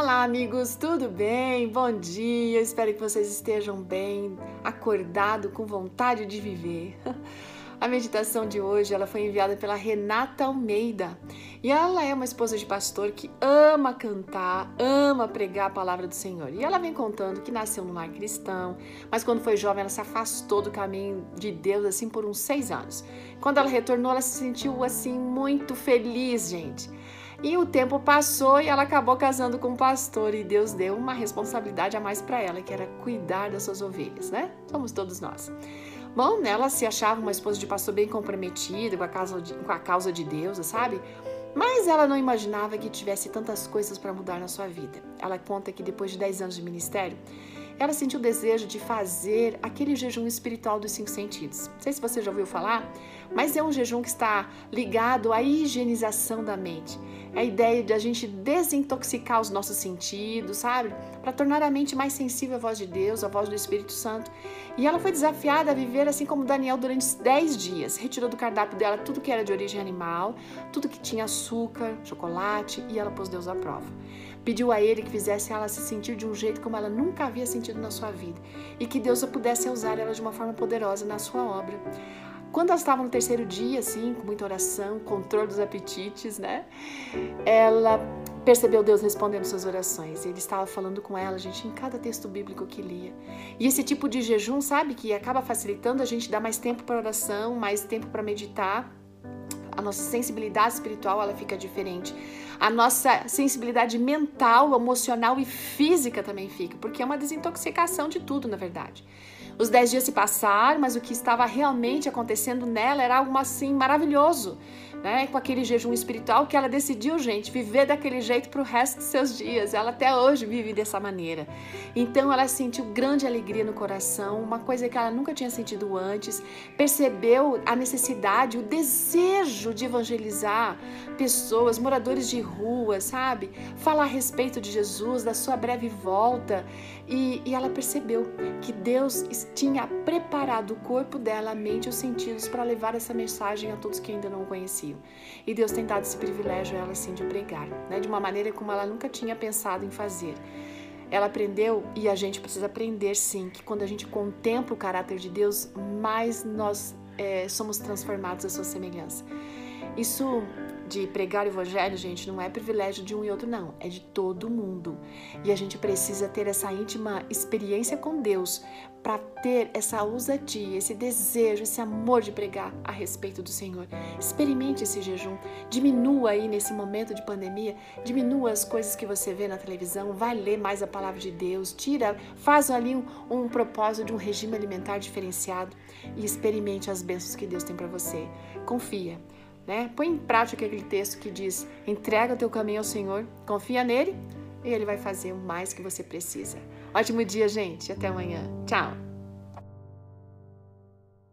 Olá, amigos, tudo bem? Bom dia. Espero que vocês estejam bem, acordado, com vontade de viver. A meditação de hoje ela foi enviada pela Renata Almeida e ela é uma esposa de pastor que ama cantar, ama pregar a palavra do Senhor. E ela vem contando que nasceu no lar cristão, mas quando foi jovem ela se afastou do caminho de Deus assim por uns seis anos. Quando ela retornou, ela se sentiu assim muito feliz, gente. E o tempo passou e ela acabou casando com um pastor e Deus deu uma responsabilidade a mais para ela, que era cuidar das suas ovelhas, né? Somos todos nós. Bom, ela se achava uma esposa de pastor bem comprometida com a causa de, com a causa de Deus, sabe? Mas ela não imaginava que tivesse tantas coisas para mudar na sua vida. Ela conta que depois de 10 anos de ministério, ela sentiu o desejo de fazer aquele jejum espiritual dos cinco sentidos. Não sei se você já ouviu falar, mas é um jejum que está ligado à higienização da mente. É a ideia de a gente desintoxicar os nossos sentidos, sabe? Para tornar a mente mais sensível à voz de Deus, à voz do Espírito Santo. E ela foi desafiada a viver assim como Daniel durante 10 dias. Retirou do cardápio dela tudo que era de origem animal, tudo que tinha açúcar, chocolate, e ela pôs Deus à prova. Pediu a ele que fizesse ela se sentir de um jeito como ela nunca havia sentido na sua vida e que Deus pudesse usar ela de uma forma poderosa na sua obra. Quando ela estava no terceiro dia, assim, com muita oração, controle dos apetites, né? Ela percebeu Deus respondendo suas orações. Ele estava falando com ela, gente, em cada texto bíblico que lia. E esse tipo de jejum, sabe, que acaba facilitando a gente dar mais tempo para oração, mais tempo para meditar. A nossa sensibilidade espiritual, ela fica diferente. A nossa sensibilidade mental, emocional e física também fica, porque é uma desintoxicação de tudo, na verdade. Os dez dias se passaram, mas o que estava realmente acontecendo nela era algo assim maravilhoso, né? Com aquele jejum espiritual que ela decidiu, gente, viver daquele jeito para o resto dos seus dias. Ela até hoje vive dessa maneira. Então ela sentiu grande alegria no coração, uma coisa que ela nunca tinha sentido antes. Percebeu a necessidade, o desejo de evangelizar pessoas, moradores de rua, sabe? Falar a respeito de Jesus, da sua breve volta. E, e ela percebeu que Deus tinha preparado o corpo dela, a mente e os sentidos para levar essa mensagem a todos que ainda não o conheciam. E Deus tem dado esse privilégio a ela assim de pregar, né? de uma maneira como ela nunca tinha pensado em fazer. Ela aprendeu e a gente precisa aprender sim que quando a gente contempla o caráter de Deus, mais nós é, somos transformados à sua semelhança. Isso de pregar o evangelho, gente, não é privilégio de um e outro, não. É de todo mundo. E a gente precisa ter essa íntima experiência com Deus para ter essa ousadia, esse desejo, esse amor de pregar a respeito do Senhor. Experimente esse jejum. Diminua aí nesse momento de pandemia, diminua as coisas que você vê na televisão, vai ler mais a palavra de Deus, tira, faz ali um, um propósito de um regime alimentar diferenciado e experimente as bênçãos que Deus tem para você. Confia. Né? Põe em prática aquele texto que diz: entrega o teu caminho ao Senhor, confia nele e ele vai fazer o mais que você precisa. Ótimo dia, gente. Até amanhã. Tchau.